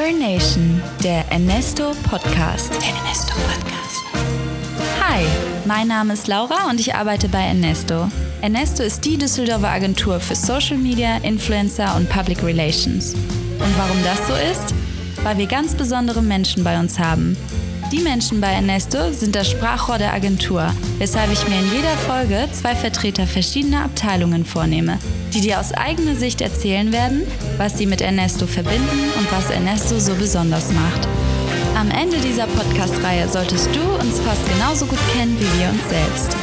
Earn Nation, der Ernesto Podcast. Der Ernesto Podcast. Hi, mein Name ist Laura und ich arbeite bei Ernesto. Ernesto ist die Düsseldorfer Agentur für Social Media, Influencer und Public Relations. Und warum das so ist? Weil wir ganz besondere Menschen bei uns haben. Die Menschen bei Ernesto sind das Sprachrohr der Agentur, weshalb ich mir in jeder Folge zwei Vertreter verschiedener Abteilungen vornehme, die dir aus eigener Sicht erzählen werden, was sie mit Ernesto verbinden und was Ernesto so besonders macht. Am Ende dieser Podcast-Reihe solltest du uns fast genauso gut kennen wie wir uns selbst.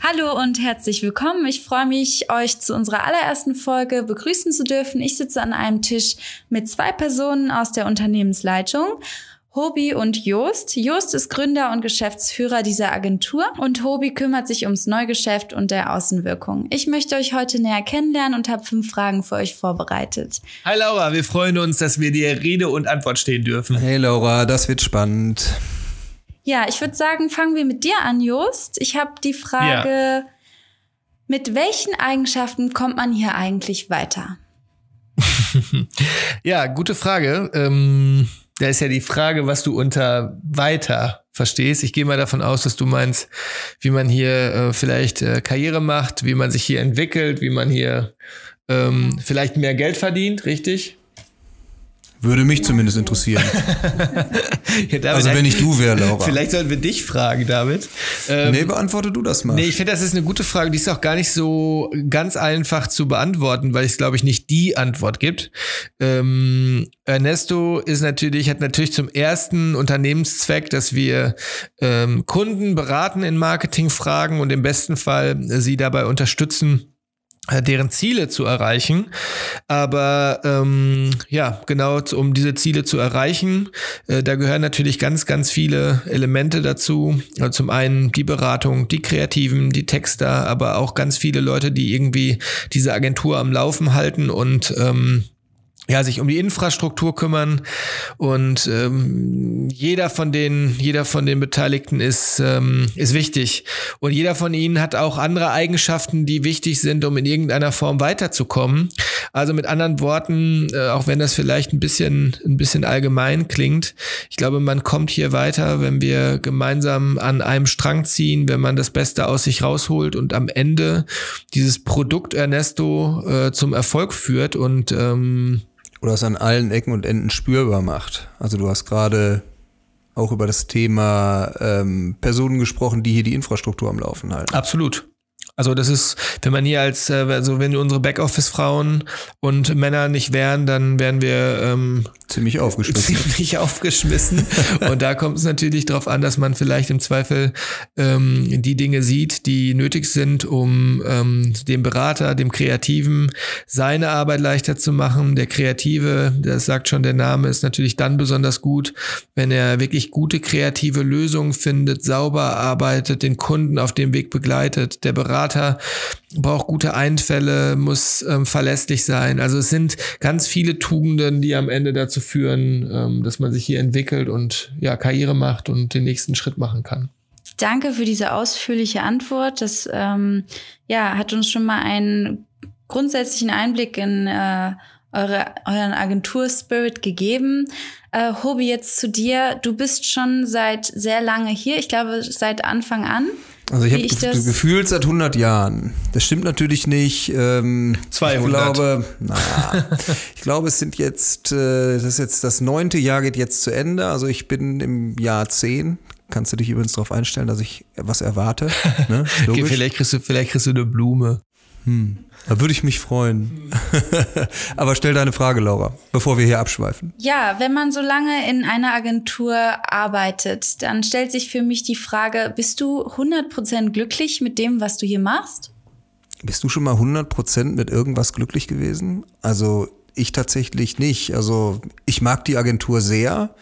Hallo und herzlich willkommen. Ich freue mich, euch zu unserer allerersten Folge begrüßen zu dürfen. Ich sitze an einem Tisch mit zwei Personen aus der Unternehmensleitung. Hobi und Jost. Jost ist Gründer und Geschäftsführer dieser Agentur und Hobi kümmert sich ums Neugeschäft und der Außenwirkung. Ich möchte euch heute näher kennenlernen und habe fünf Fragen für euch vorbereitet. Hi Laura, wir freuen uns, dass wir dir Rede und Antwort stehen dürfen. Hey Laura, das wird spannend. Ja, ich würde sagen, fangen wir mit dir an, Jost. Ich habe die Frage, ja. mit welchen Eigenschaften kommt man hier eigentlich weiter? ja, gute Frage. Ähm, da ist ja die Frage, was du unter weiter verstehst. Ich gehe mal davon aus, dass du meinst, wie man hier äh, vielleicht äh, Karriere macht, wie man sich hier entwickelt, wie man hier ähm, vielleicht mehr Geld verdient, richtig? Würde mich zumindest interessieren. ja, David, also wenn ich du wäre, Laura. Vielleicht sollten wir dich fragen, David. Ähm, nee, beantworte du das mal. Nee, ich finde, das ist eine gute Frage. Die ist auch gar nicht so ganz einfach zu beantworten, weil es, glaube ich, nicht die Antwort gibt. Ähm, Ernesto ist natürlich, hat natürlich zum ersten Unternehmenszweck, dass wir ähm, Kunden beraten in Marketingfragen und im besten Fall sie dabei unterstützen, deren Ziele zu erreichen. Aber ähm, ja, genau um diese Ziele zu erreichen, äh, da gehören natürlich ganz, ganz viele Elemente dazu. Also zum einen die Beratung, die Kreativen, die Texter, aber auch ganz viele Leute, die irgendwie diese Agentur am Laufen halten und ähm, ja, sich um die Infrastruktur kümmern. Und ähm, jeder von den jeder von den Beteiligten ist ähm, ist wichtig. Und jeder von ihnen hat auch andere Eigenschaften, die wichtig sind, um in irgendeiner Form weiterzukommen. Also mit anderen Worten, äh, auch wenn das vielleicht ein bisschen ein bisschen allgemein klingt, ich glaube, man kommt hier weiter, wenn wir gemeinsam an einem Strang ziehen, wenn man das Beste aus sich rausholt und am Ende dieses Produkt Ernesto äh, zum Erfolg führt. Und ähm, oder es an allen Ecken und Enden spürbar macht. Also du hast gerade auch über das Thema ähm, Personen gesprochen, die hier die Infrastruktur am Laufen halten. Absolut. Also das ist, wenn man hier als, äh, also wenn unsere Backoffice-Frauen und Männer nicht wären, dann wären wir ähm, ziemlich aufgeschmissen. Ziemlich aufgeschmissen. und da kommt es natürlich darauf an, dass man vielleicht im Zweifel ähm, die Dinge sieht, die nötig sind, um ähm, dem Berater, dem Kreativen seine Arbeit leichter zu machen. Der Kreative, das sagt schon der Name, ist natürlich dann besonders gut, wenn er wirklich gute kreative Lösungen findet, sauber arbeitet, den Kunden auf dem Weg begleitet. Der Berater braucht gute Einfälle, muss ähm, verlässlich sein. Also es sind ganz viele Tugenden, die am Ende dazu führen, ähm, dass man sich hier entwickelt und ja Karriere macht und den nächsten Schritt machen kann. Danke für diese ausführliche Antwort. Das ähm, ja, hat uns schon mal einen grundsätzlichen Einblick in äh, eure, euren Agentur-Spirit gegeben. Äh, Hobi, jetzt zu dir. Du bist schon seit sehr lange hier, ich glaube seit Anfang an. Also ich habe das gefühlt seit 100 Jahren. Das stimmt natürlich nicht. Ähm, 200. Ich glaube, naja, ich glaube, es sind jetzt, äh, das ist jetzt das neunte Jahr geht jetzt zu Ende. Also ich bin im Jahr 10. Kannst du dich übrigens darauf einstellen, dass ich was erwarte? Ne? okay, vielleicht kriegst du, vielleicht kriegst du eine Blume. Hm. Da würde ich mich freuen. Aber stell deine Frage, Laura, bevor wir hier abschweifen. Ja, wenn man so lange in einer Agentur arbeitet, dann stellt sich für mich die Frage, bist du 100% glücklich mit dem, was du hier machst? Bist du schon mal 100% mit irgendwas glücklich gewesen? Also ich tatsächlich nicht. Also ich mag die Agentur sehr,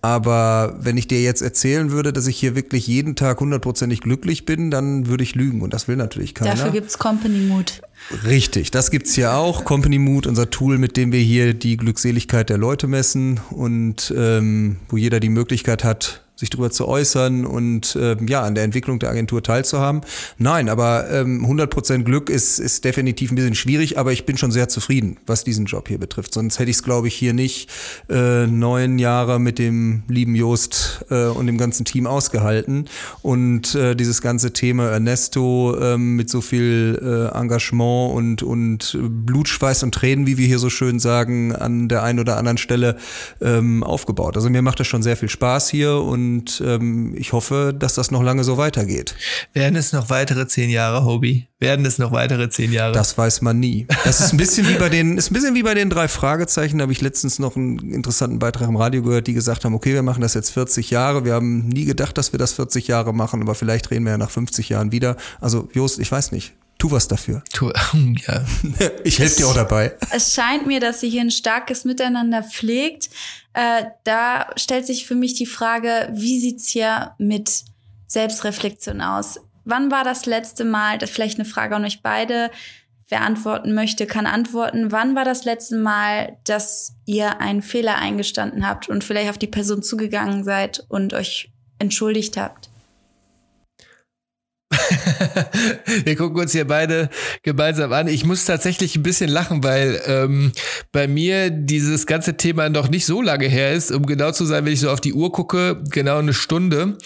aber wenn ich dir jetzt erzählen würde, dass ich hier wirklich jeden Tag hundertprozentig glücklich bin, dann würde ich lügen. Und das will natürlich keiner. Dafür gibt's Company Mood. Richtig, das gibt's hier auch. Company Mood, unser Tool, mit dem wir hier die Glückseligkeit der Leute messen und ähm, wo jeder die Möglichkeit hat, sich darüber zu äußern und äh, ja, an der Entwicklung der Agentur teilzuhaben. Nein, aber ähm, 100% Glück ist, ist definitiv ein bisschen schwierig, aber ich bin schon sehr zufrieden, was diesen Job hier betrifft. Sonst hätte ich es, glaube ich, hier nicht äh, neun Jahre mit dem lieben Jost äh, und dem ganzen Team ausgehalten. Und äh, dieses ganze Thema Ernesto äh, mit so viel äh, Engagement und, und Blutschweiß und Tränen, wie wir hier so schön sagen, an der einen oder anderen Stelle ähm, aufgebaut. Also mir macht das schon sehr viel Spaß hier und und ähm, ich hoffe, dass das noch lange so weitergeht. Werden es noch weitere zehn Jahre, Hobie? Werden es noch weitere zehn Jahre? Das weiß man nie. Das ist ein bisschen wie bei den, ist ein bisschen wie bei den drei Fragezeichen. Da habe ich letztens noch einen interessanten Beitrag im Radio gehört, die gesagt haben, okay, wir machen das jetzt 40 Jahre. Wir haben nie gedacht, dass wir das 40 Jahre machen, aber vielleicht reden wir ja nach 50 Jahren wieder. Also Jost, ich weiß nicht. Tu was dafür. Tu, ja. Ich helfe dir auch dabei. Es scheint mir, dass ihr hier ein starkes Miteinander pflegt. Äh, da stellt sich für mich die Frage, wie sieht's hier mit Selbstreflexion aus? Wann war das letzte Mal, das ist vielleicht eine Frage an euch beide, wer antworten möchte, kann antworten. Wann war das letzte Mal, dass ihr einen Fehler eingestanden habt und vielleicht auf die Person zugegangen seid und euch entschuldigt habt? Wir gucken uns hier beide gemeinsam an. Ich muss tatsächlich ein bisschen lachen, weil ähm, bei mir dieses ganze Thema noch nicht so lange her ist. Um genau zu sein, wenn ich so auf die Uhr gucke, genau eine Stunde.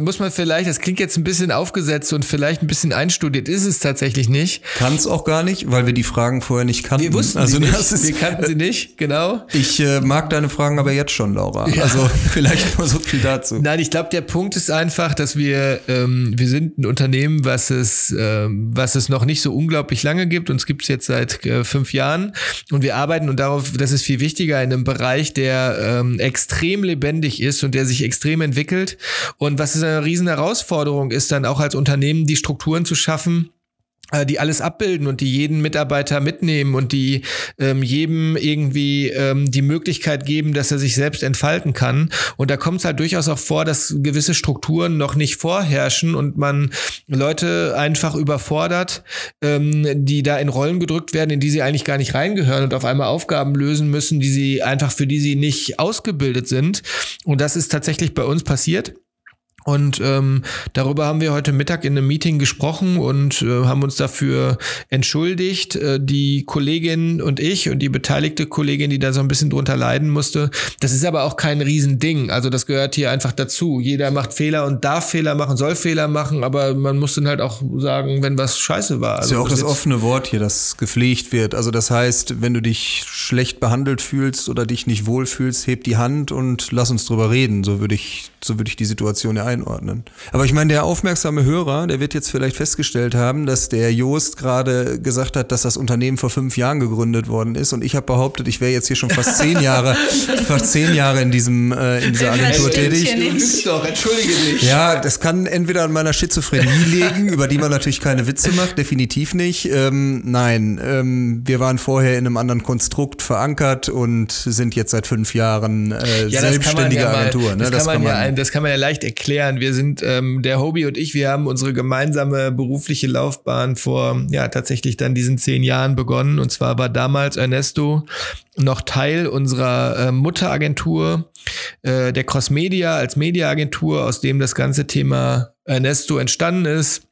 Muss man vielleicht, das klingt jetzt ein bisschen aufgesetzt und vielleicht ein bisschen einstudiert, ist es tatsächlich nicht. Kann es auch gar nicht, weil wir die Fragen vorher nicht kannten. Wir wussten also, sie nicht. wir kannten sie nicht, genau. Ich äh, mag deine Fragen aber jetzt schon, Laura. Ja. Also vielleicht nur so viel dazu. Nein, ich glaube, der Punkt ist einfach, dass wir, ähm, wir sind ein Unternehmen, was es, äh, was es noch nicht so unglaublich lange gibt. Uns gibt es jetzt seit äh, fünf Jahren und wir arbeiten und darauf, das ist viel wichtiger, in einem Bereich, der ähm, extrem lebendig ist und der sich extrem entwickelt. Und was ist eine riesen Herausforderung ist, dann auch als Unternehmen die Strukturen zu schaffen, die alles abbilden und die jeden Mitarbeiter mitnehmen und die ähm, jedem irgendwie ähm, die Möglichkeit geben, dass er sich selbst entfalten kann. Und da kommt es halt durchaus auch vor, dass gewisse Strukturen noch nicht vorherrschen und man Leute einfach überfordert, ähm, die da in Rollen gedrückt werden, in die sie eigentlich gar nicht reingehören und auf einmal Aufgaben lösen müssen, die sie einfach für die sie nicht ausgebildet sind. Und das ist tatsächlich bei uns passiert. Und ähm, darüber haben wir heute Mittag in einem Meeting gesprochen und äh, haben uns dafür entschuldigt. Äh, die Kollegin und ich und die beteiligte Kollegin, die da so ein bisschen drunter leiden musste. Das ist aber auch kein Riesending. Also das gehört hier einfach dazu. Jeder macht Fehler und darf Fehler machen, soll Fehler machen, aber man muss dann halt auch sagen, wenn was scheiße war. Also ist ja auch das offene Wort hier, das gepflegt wird. Also das heißt, wenn du dich schlecht behandelt fühlst oder dich nicht wohlfühlst, heb die Hand und lass uns drüber reden. So würde ich, so würde ich die Situation ja einordnen. Aber ich meine, der aufmerksame Hörer, der wird jetzt vielleicht festgestellt haben, dass der Joost gerade gesagt hat, dass das Unternehmen vor fünf Jahren gegründet worden ist. Und ich habe behauptet, ich wäre jetzt hier schon fast zehn Jahre, fast zehn Jahre in diesem äh, in dieser Agentur tätig. Du doch, entschuldige dich. Ja, das kann entweder an meiner Schizophrenie liegen, über die man natürlich keine Witze macht, definitiv nicht. Ähm, nein, ähm, wir waren vorher in einem anderen Konstrukt verankert und sind jetzt seit fünf Jahren äh, ja, selbstständige ja Agentur. Mal, ne? das, das, kann man, man ja, das kann man ja leicht erklären erklären. Wir sind, ähm, der Hobie und ich, wir haben unsere gemeinsame berufliche Laufbahn vor, ja, tatsächlich dann diesen zehn Jahren begonnen. Und zwar war damals Ernesto noch Teil unserer äh, Mutteragentur, äh, der Crossmedia als Mediaagentur, aus dem das ganze Thema Ernesto entstanden ist.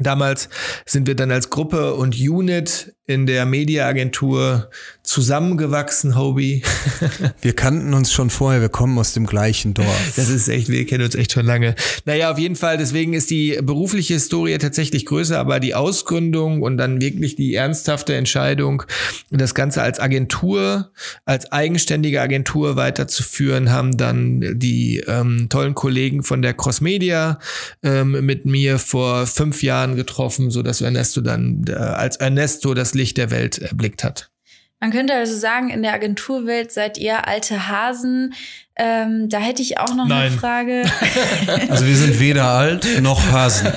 Damals sind wir dann als Gruppe und Unit in der Mediaagentur zusammengewachsen, Hobie. wir kannten uns schon vorher, wir kommen aus dem gleichen Dorf. Das ist echt, wir kennen uns echt schon lange. Naja, auf jeden Fall, deswegen ist die berufliche Historie tatsächlich größer, aber die Ausgründung und dann wirklich die ernsthafte Entscheidung, das Ganze als Agentur, als eigenständige Agentur weiterzuführen, haben dann die ähm, tollen Kollegen von der Crossmedia ähm, mit mir vor fünf Jahren getroffen, so dass Ernesto dann äh, als Ernesto das Licht der Welt erblickt hat. Man könnte also sagen, in der Agenturwelt seid ihr alte Hasen. Ähm, da hätte ich auch noch Nein. eine Frage. Also wir sind weder alt noch Hasen.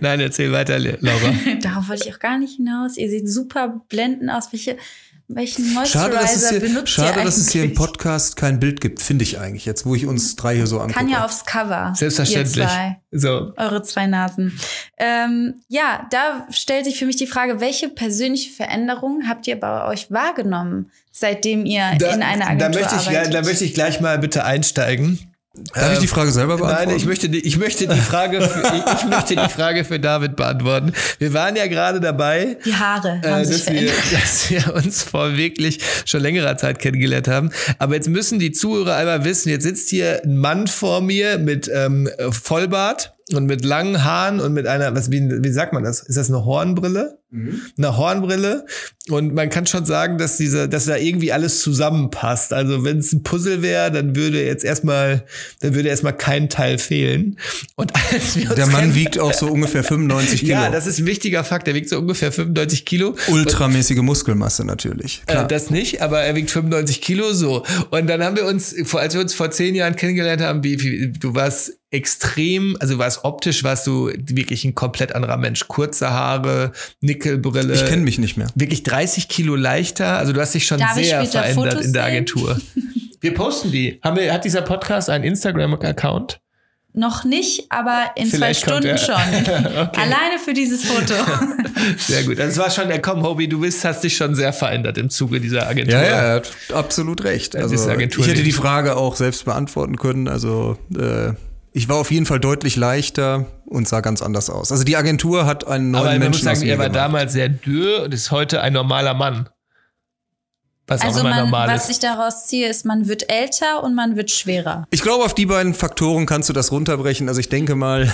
Nein, erzähl weiter, Laura. Darauf wollte ich auch gar nicht hinaus. Ihr seht super blendend aus. Welche welchen Moisturizer schade, dass es hier, benutzt Schade, dass es hier im Podcast kein Bild gibt, finde ich eigentlich jetzt, wo ich uns drei hier so angucke. Kann ja aufs Cover. Selbstverständlich. So. Eure zwei Nasen. Ähm, ja, da stellt sich für mich die Frage, welche persönliche Veränderung habt ihr bei euch wahrgenommen, seitdem ihr da, in einer Agentur da möchte ich, arbeitet? Da möchte ich gleich mal bitte einsteigen. Darf ich die Frage selber beantworten? Nein, ich möchte, die, ich möchte die Frage, für, ich, ich möchte die Frage für David beantworten. Wir waren ja gerade dabei, Die Haare äh, haben sich dass, wir, verändert. dass wir uns vor wirklich schon längerer Zeit kennengelernt haben. Aber jetzt müssen die Zuhörer einmal wissen, jetzt sitzt hier ein Mann vor mir mit ähm, Vollbart und mit langen Haaren und mit einer, was, wie, wie sagt man das? Ist das eine Hornbrille? Eine Hornbrille. Und man kann schon sagen, dass diese, dass da irgendwie alles zusammenpasst. Also wenn es ein Puzzle wäre, dann würde jetzt erstmal, dann würde erstmal kein Teil fehlen. Und als wir uns Der Mann wiegt auch so ungefähr 95 Kilo. ja, das ist ein wichtiger Fakt. Der wiegt so ungefähr 95 Kilo. Ultramäßige Muskelmasse natürlich. Äh, das nicht, aber er wiegt 95 Kilo so. Und dann haben wir uns, als wir uns vor zehn Jahren kennengelernt haben, wie, wie, du warst extrem, also warst optisch, warst du wirklich ein komplett anderer Mensch. Kurze Haare, Nickelbrille. Ich kenne mich nicht mehr. Wirklich 30 Kilo leichter. Also du hast dich schon Darf sehr verändert Fotos in der? Agentur. Wir posten die. Haben wir, hat dieser Podcast einen Instagram-Account? Noch nicht, aber in Vielleicht zwei Stunden schon. Alleine für dieses Foto. Sehr gut. Also es war schon, äh, komm, Hobie, du bist, hast dich schon sehr verändert im Zuge dieser Agentur. Ja, ja, er hat absolut recht. Das Also, ich hätte die Frage auch selbst beantworten können. Also äh, ich war auf jeden Fall deutlich leichter und sah ganz anders aus. Also die Agentur hat einen neuen Aber man muss Menschen aus sagen, er war gemacht. damals sehr dürr und ist heute ein normaler Mann. Was Also auch immer man, normal was ist. ich daraus ziehe, ist, man wird älter und man wird schwerer. Ich glaube, auf die beiden Faktoren kannst du das runterbrechen. Also ich denke mal,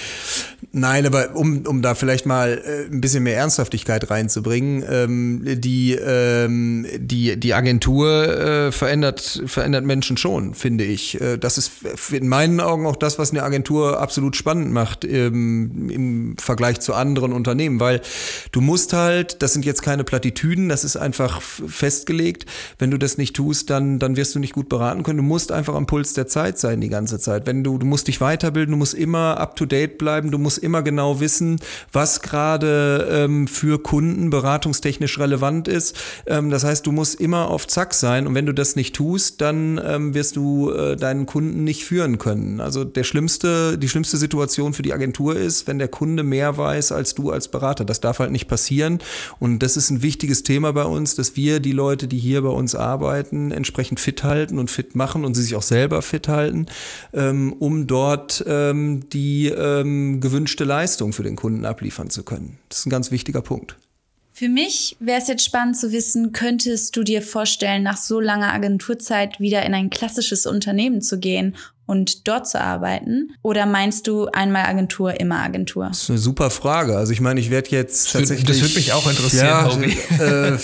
nein, aber um, um da vielleicht mal äh, ein bisschen mehr Ernsthaftigkeit reinzubringen, ähm, die, ähm, die, die Agentur äh, verändert, verändert Menschen schon, finde ich. Äh, das ist in meinen Augen auch das, was eine Agentur absolut spannend macht ähm, im Vergleich zu anderen Unternehmen, weil du musst halt, das sind jetzt keine Plattitüden, das ist einfach festgelegt. Wenn du das nicht tust, dann, dann wirst du nicht gut beraten können. Du musst einfach am Puls der Zeit sein die ganze Zeit. Wenn du, du musst dich weiterbilden, du musst immer up to date bleiben, du musst immer genau wissen, was gerade ähm, für Kunden beratungstechnisch relevant ist. Ähm, das heißt, du musst immer auf Zack sein und wenn du das nicht tust, dann ähm, wirst du äh, deinen Kunden nicht führen können. Also der schlimmste, die schlimmste Situation für die Agentur ist, wenn der Kunde mehr weiß als du als Berater. Das darf halt nicht passieren und das ist ein wichtiges Thema bei uns, dass wir die Leute, die hier bei uns arbeiten, entsprechend fit halten und fit machen und sie sich auch selber fit halten, ähm, um dort ähm, die ähm, gewünschte Leistung für den Kunden abliefern zu können. Das ist ein ganz wichtiger Punkt. Für mich wäre es jetzt spannend zu wissen, könntest du dir vorstellen, nach so langer Agenturzeit wieder in ein klassisches Unternehmen zu gehen und dort zu arbeiten? Oder meinst du einmal Agentur, immer Agentur? Das ist eine super Frage. Also ich meine, ich werde jetzt tatsächlich. das würd mich auch interessieren, Ja, äh,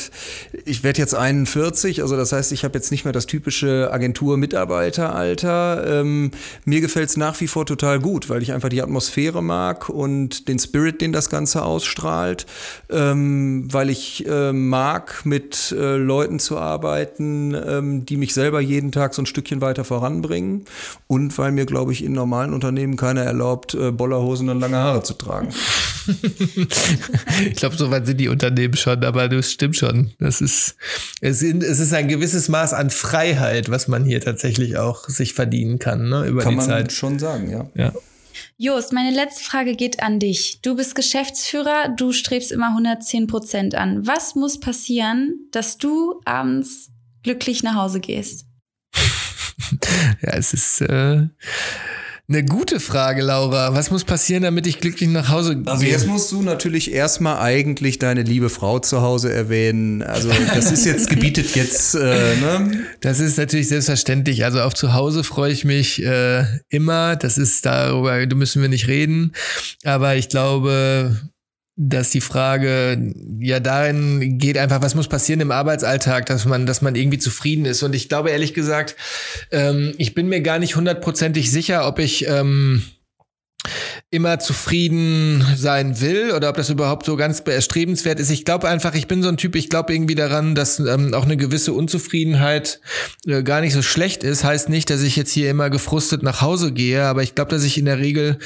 ich werde jetzt 41, also das heißt, ich habe jetzt nicht mehr das typische Agentur-Mitarbeiteralter. Ähm, mir gefällt es nach wie vor total gut, weil ich einfach die Atmosphäre mag und den Spirit, den das Ganze ausstrahlt. Ähm, weil ich äh, mag, mit äh, Leuten zu arbeiten, ähm, die mich selber jeden Tag so ein Stückchen weiter voranbringen. Und weil mir, glaube ich, in normalen Unternehmen keiner erlaubt, äh, Bollerhosen und lange Haare zu tragen. Ich glaube, so weit sind die Unternehmen schon, aber das stimmt schon. Das ist, es, ist ein gewisses Maß an Freiheit, was man hier tatsächlich auch sich verdienen kann, ne, über Kann die man Zeit. schon sagen, ja. Ja. Jost, meine letzte Frage geht an dich. Du bist Geschäftsführer, du strebst immer 110 Prozent an. Was muss passieren, dass du abends glücklich nach Hause gehst? Ja, es ist äh, eine gute Frage, Laura. Was muss passieren, damit ich glücklich nach Hause gehe? Also jetzt musst du natürlich erstmal eigentlich deine liebe Frau zu Hause erwähnen. Also das ist jetzt gebietet jetzt, äh, ne? Das ist natürlich selbstverständlich. Also auf zu Hause freue ich mich äh, immer. Das ist darüber, da müssen wir nicht reden. Aber ich glaube, dass die Frage ja darin geht einfach, was muss passieren im Arbeitsalltag, dass man, dass man irgendwie zufrieden ist. Und ich glaube ehrlich gesagt, ähm, ich bin mir gar nicht hundertprozentig sicher, ob ich ähm, immer zufrieden sein will oder ob das überhaupt so ganz erstrebenswert ist. Ich glaube einfach, ich bin so ein Typ, ich glaube irgendwie daran, dass ähm, auch eine gewisse Unzufriedenheit äh, gar nicht so schlecht ist. Heißt nicht, dass ich jetzt hier immer gefrustet nach Hause gehe, aber ich glaube, dass ich in der Regel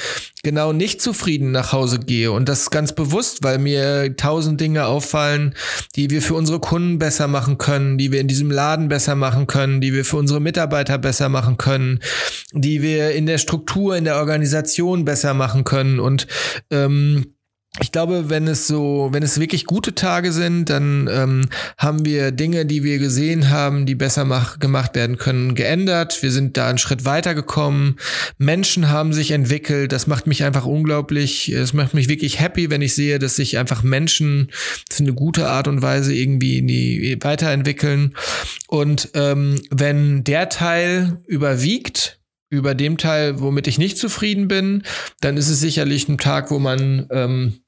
genau nicht zufrieden nach Hause gehe und das ganz bewusst, weil mir tausend Dinge auffallen, die wir für unsere Kunden besser machen können, die wir in diesem Laden besser machen können, die wir für unsere Mitarbeiter besser machen können, die wir in der Struktur, in der Organisation besser machen können und ähm, ich glaube, wenn es so, wenn es wirklich gute Tage sind, dann ähm, haben wir Dinge, die wir gesehen haben, die besser mach, gemacht werden können, geändert. Wir sind da einen Schritt weiter gekommen. Menschen haben sich entwickelt. Das macht mich einfach unglaublich. Es macht mich wirklich happy, wenn ich sehe, dass sich einfach Menschen auf eine gute Art und Weise irgendwie in die weiterentwickeln. Und ähm, wenn der Teil überwiegt, über dem Teil, womit ich nicht zufrieden bin, dann ist es sicherlich ein Tag, wo man ähm,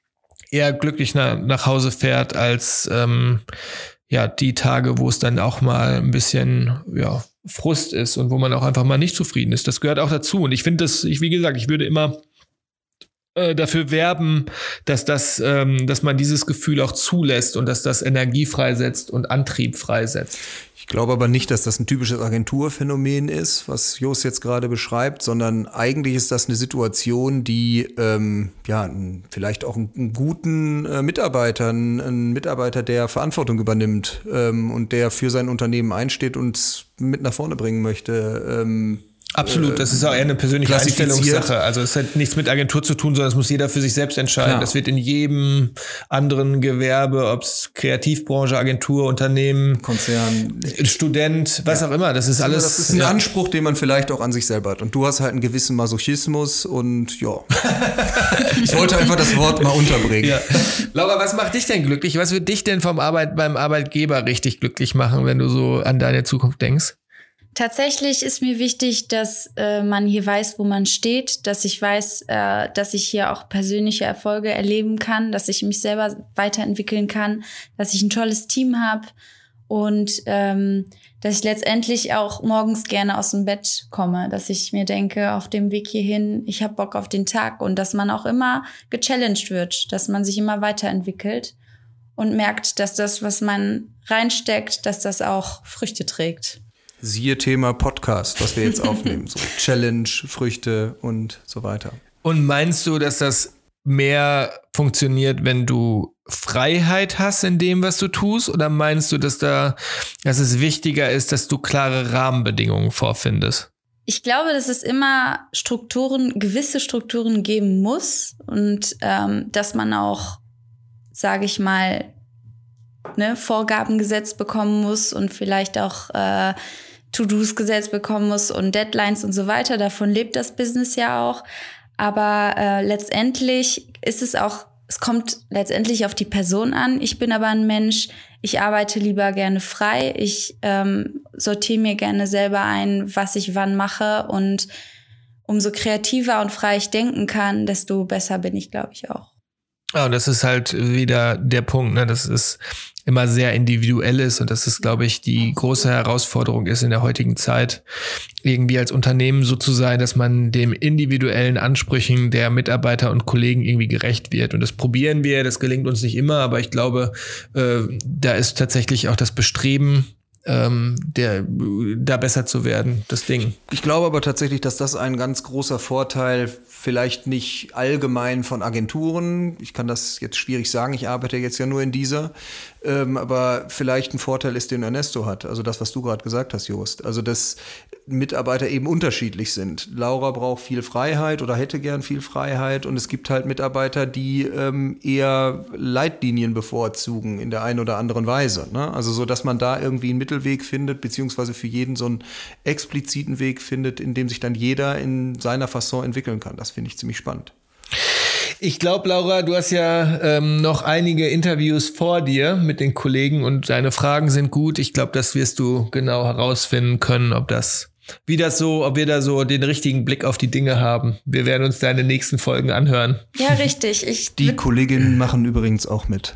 eher glücklich nach, nach Hause fährt als ähm, ja die Tage, wo es dann auch mal ein bisschen ja Frust ist und wo man auch einfach mal nicht zufrieden ist. Das gehört auch dazu. Und ich finde das, ich wie gesagt, ich würde immer dafür werben, dass das, ähm, dass man dieses Gefühl auch zulässt und dass das Energie freisetzt und Antrieb freisetzt. Ich glaube aber nicht, dass das ein typisches Agenturphänomen ist, was Jos jetzt gerade beschreibt, sondern eigentlich ist das eine Situation, die ähm, ja vielleicht auch einen, einen guten äh, Mitarbeiter, einen, einen, Mitarbeiter, der Verantwortung übernimmt ähm, und der für sein Unternehmen einsteht und mit nach vorne bringen möchte. Absolut, das ist auch eher eine persönliche Einstellungssache. Also es hat nichts mit Agentur zu tun, sondern es muss jeder für sich selbst entscheiden. Klar. Das wird in jedem anderen Gewerbe, ob es Kreativbranche, Agentur, Unternehmen, Konzern, Student, was ja. auch immer. Das ist alles. Das ist ein ja. Anspruch, den man vielleicht auch an sich selber hat. Und du hast halt einen gewissen Masochismus und ja. ich wollte einfach das Wort mal unterbringen. Ja. Laura, was macht dich denn glücklich? Was wird dich denn vom Arbeit beim Arbeitgeber richtig glücklich machen, wenn du so an deine Zukunft denkst? Tatsächlich ist mir wichtig, dass äh, man hier weiß, wo man steht, dass ich weiß, äh, dass ich hier auch persönliche Erfolge erleben kann, dass ich mich selber weiterentwickeln kann, dass ich ein tolles Team habe und ähm, dass ich letztendlich auch morgens gerne aus dem Bett komme, dass ich mir denke, auf dem Weg hierhin, ich habe Bock auf den Tag und dass man auch immer gechallenged wird, dass man sich immer weiterentwickelt und merkt, dass das, was man reinsteckt, dass das auch Früchte trägt. Siehe Thema Podcast, was wir jetzt aufnehmen. So Challenge, Früchte und so weiter. Und meinst du, dass das mehr funktioniert, wenn du Freiheit hast in dem, was du tust? Oder meinst du, dass da, dass es wichtiger ist, dass du klare Rahmenbedingungen vorfindest? Ich glaube, dass es immer Strukturen, gewisse Strukturen geben muss und ähm, dass man auch, sage ich mal, ne, Vorgaben gesetzt bekommen muss und vielleicht auch äh, To-Dos gesetzt bekommen muss und Deadlines und so weiter. Davon lebt das Business ja auch. Aber äh, letztendlich ist es auch, es kommt letztendlich auf die Person an. Ich bin aber ein Mensch, ich arbeite lieber gerne frei. Ich ähm, sortiere mir gerne selber ein, was ich wann mache. Und umso kreativer und frei ich denken kann, desto besser bin ich, glaube ich, auch. Ja, und das ist halt wieder der Punkt, ne? Das ist immer sehr individuell ist und das ist, glaube ich, die große Herausforderung ist in der heutigen Zeit, irgendwie als Unternehmen so zu sein, dass man dem individuellen Ansprüchen der Mitarbeiter und Kollegen irgendwie gerecht wird. Und das probieren wir, das gelingt uns nicht immer, aber ich glaube, äh, da ist tatsächlich auch das Bestreben, ähm, der, da besser zu werden, das Ding. Ich glaube aber tatsächlich, dass das ein ganz großer Vorteil vielleicht nicht allgemein von Agenturen. Ich kann das jetzt schwierig sagen, ich arbeite jetzt ja nur in dieser, ähm, aber vielleicht ein Vorteil ist, den Ernesto hat. Also das, was du gerade gesagt hast, Jost. Also dass Mitarbeiter eben unterschiedlich sind. Laura braucht viel Freiheit oder hätte gern viel Freiheit und es gibt halt Mitarbeiter, die ähm, eher Leitlinien bevorzugen in der einen oder anderen Weise. Ne? Also so, dass man da irgendwie einen Mittelweg findet, beziehungsweise für jeden so einen expliziten Weg findet, in dem sich dann jeder in seiner Fasson entwickeln kann. Das finde ich ziemlich spannend. Ich glaube, Laura, du hast ja ähm, noch einige Interviews vor dir mit den Kollegen und deine Fragen sind gut. Ich glaube, das wirst du genau herausfinden können, ob das, wie das so, ob wir da so den richtigen Blick auf die Dinge haben. Wir werden uns deine nächsten Folgen anhören. Ja, richtig. Ich die Kolleginnen machen übrigens auch mit.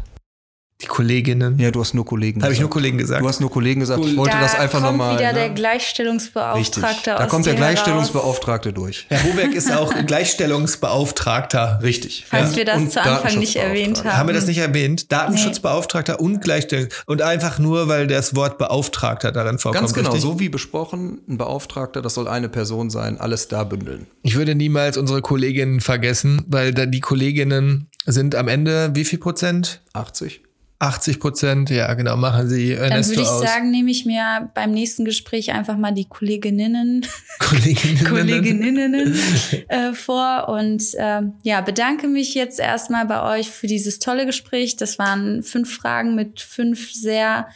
Die Kolleginnen. Ja, du hast nur Kollegen Habe ich nur Kollegen gesagt? Du hast nur Kollegen gesagt. Ich wollte da das einfach nochmal. Da kommt wieder ne? der Gleichstellungsbeauftragte Richtig. Da kommt der Gleichstellungsbeauftragte durch. Herr Hobeck ist auch Gleichstellungsbeauftragter. Richtig. Falls ja. wir das und zu Anfang nicht erwähnt haben. Haben wir das nicht erwähnt? Datenschutzbeauftragter nee. und Gleichstellung. Und einfach nur, weil das Wort Beauftragter darin vorkommt. Ganz genau, richtig? so wie besprochen. Ein Beauftragter, das soll eine Person sein, alles da bündeln. Ich würde niemals unsere Kolleginnen vergessen, weil da die Kolleginnen sind am Ende wie viel Prozent? 80. 80 Prozent, ja genau, machen sie Ernesto Dann würde ich aus. sagen, nehme ich mir beim nächsten Gespräch einfach mal die Kolleginnen, Kolleginnen. Kolleginnen äh, vor und ähm, ja, bedanke mich jetzt erstmal bei euch für dieses tolle Gespräch. Das waren fünf Fragen mit fünf sehr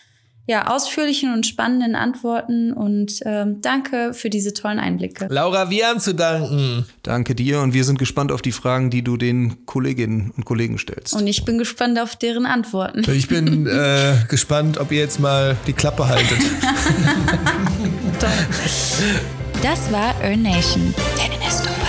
ja, ausführlichen und spannenden Antworten und ähm, danke für diese tollen Einblicke. Laura, wir haben zu danken. Danke dir und wir sind gespannt auf die Fragen, die du den Kolleginnen und Kollegen stellst. Und ich bin gespannt auf deren Antworten. Ich bin äh, gespannt, ob ihr jetzt mal die Klappe haltet. Das war Earn Nation, der Podcast.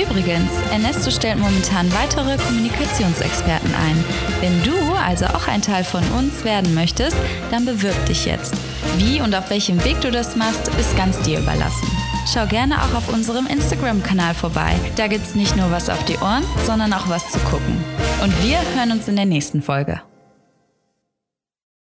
Übrigens, Ernesto stellt momentan weitere Kommunikationsexperten ein. Wenn du also auch ein Teil von uns werden möchtest, dann bewirb dich jetzt. Wie und auf welchem Weg du das machst, ist ganz dir überlassen. Schau gerne auch auf unserem Instagram-Kanal vorbei. Da gibt's nicht nur was auf die Ohren, sondern auch was zu gucken. Und wir hören uns in der nächsten Folge.